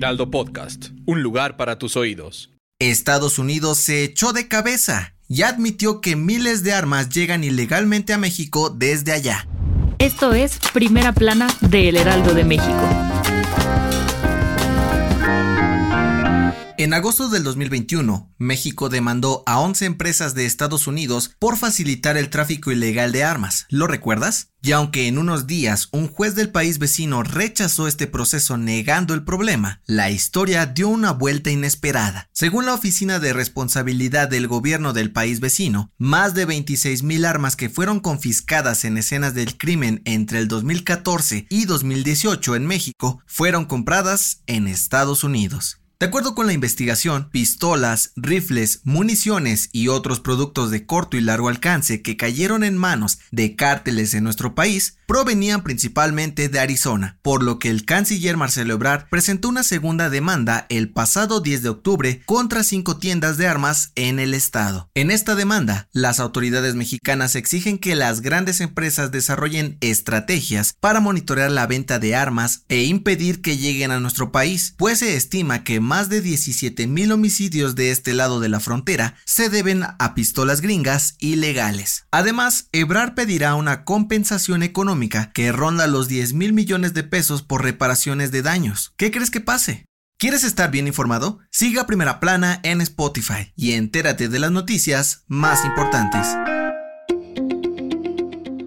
Heraldo Podcast, un lugar para tus oídos. Estados Unidos se echó de cabeza y admitió que miles de armas llegan ilegalmente a México desde allá. Esto es Primera Plana de El Heraldo de México. En agosto del 2021, México demandó a 11 empresas de Estados Unidos por facilitar el tráfico ilegal de armas. ¿Lo recuerdas? Y aunque en unos días un juez del país vecino rechazó este proceso negando el problema, la historia dio una vuelta inesperada. Según la Oficina de Responsabilidad del Gobierno del país vecino, más de 26 mil armas que fueron confiscadas en escenas del crimen entre el 2014 y 2018 en México fueron compradas en Estados Unidos. De acuerdo con la investigación, pistolas, rifles, municiones y otros productos de corto y largo alcance que cayeron en manos de cárteles en nuestro país provenían principalmente de Arizona, por lo que el canciller Marcelo Ebrard presentó una segunda demanda el pasado 10 de octubre contra cinco tiendas de armas en el estado. En esta demanda, las autoridades mexicanas exigen que las grandes empresas desarrollen estrategias para monitorear la venta de armas e impedir que lleguen a nuestro país, pues se estima que más de 17 mil homicidios de este lado de la frontera se deben a pistolas gringas ilegales. Además, Ebrard pedirá una compensación económica que ronda los 10 mil millones de pesos por reparaciones de daños. ¿Qué crees que pase? ¿Quieres estar bien informado? Siga Primera Plana en Spotify y entérate de las noticias más importantes.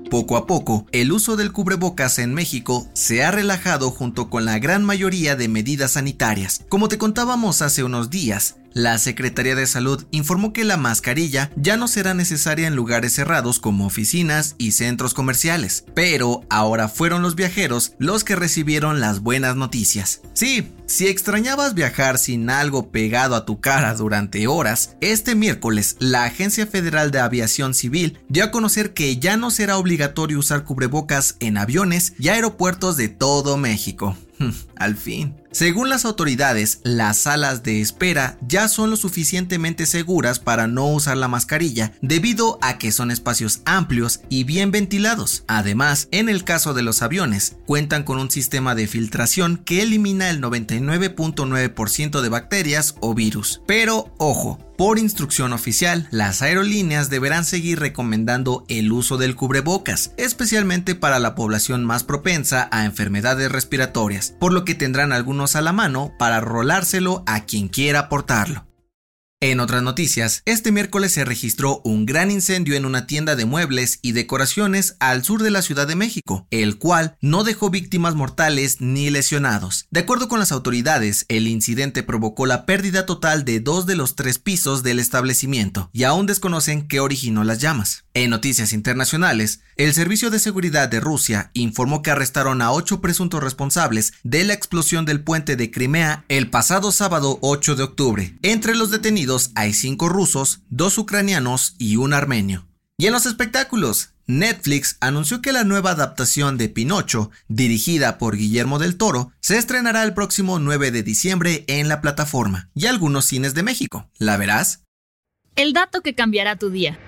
Poco a poco, el uso del cubrebocas en México se ha relajado junto con la gran mayoría de medidas sanitarias. Como te contábamos hace unos días, la Secretaría de Salud informó que la mascarilla ya no será necesaria en lugares cerrados como oficinas y centros comerciales, pero ahora fueron los viajeros los que recibieron las buenas noticias. Sí, si extrañabas viajar sin algo pegado a tu cara durante horas, este miércoles la Agencia Federal de Aviación Civil dio a conocer que ya no será obligatorio usar cubrebocas en aviones y aeropuertos de todo México. Al fin. Según las autoridades, las salas de espera ya son lo suficientemente seguras para no usar la mascarilla debido a que son espacios amplios y bien ventilados. Además, en el caso de los aviones, cuentan con un sistema de filtración que elimina el 99.9% de bacterias o virus. Pero ojo, por instrucción oficial, las aerolíneas deberán seguir recomendando el uso del cubrebocas, especialmente para la población más propensa a enfermedades respiratorias, por lo que tendrán algunos a la mano para rolárselo a quien quiera portarlo. En otras noticias, este miércoles se registró un gran incendio en una tienda de muebles y decoraciones al sur de la Ciudad de México, el cual no dejó víctimas mortales ni lesionados. De acuerdo con las autoridades, el incidente provocó la pérdida total de dos de los tres pisos del establecimiento y aún desconocen qué originó las llamas. En noticias internacionales, el Servicio de Seguridad de Rusia informó que arrestaron a ocho presuntos responsables de la explosión del puente de Crimea el pasado sábado 8 de octubre. Entre los detenidos hay cinco rusos, dos ucranianos y un armenio. Y en los espectáculos, Netflix anunció que la nueva adaptación de Pinocho, dirigida por Guillermo del Toro, se estrenará el próximo 9 de diciembre en la plataforma y algunos cines de México. ¿La verás? El dato que cambiará tu día.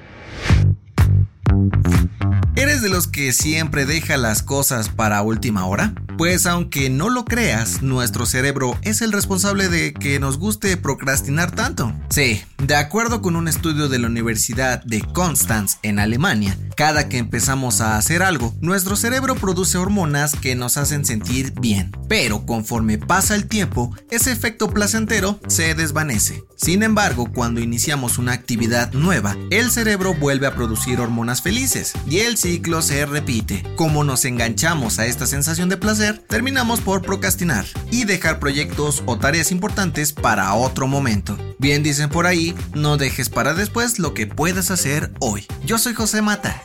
¿Eres de los que siempre deja las cosas para última hora? Pues aunque no lo creas, nuestro cerebro es el responsable de que nos guste procrastinar tanto. Sí, de acuerdo con un estudio de la Universidad de Konstanz en Alemania, cada que empezamos a hacer algo, nuestro cerebro produce hormonas que nos hacen sentir bien. Pero conforme pasa el tiempo, ese efecto placentero se desvanece. Sin embargo, cuando iniciamos una actividad nueva, el cerebro vuelve a producir hormonas felices y el ciclo se repite. Como nos enganchamos a esta sensación de placer, terminamos por procrastinar y dejar proyectos o tareas importantes para otro momento. Bien dicen por ahí, no dejes para después lo que puedas hacer hoy. Yo soy José Mata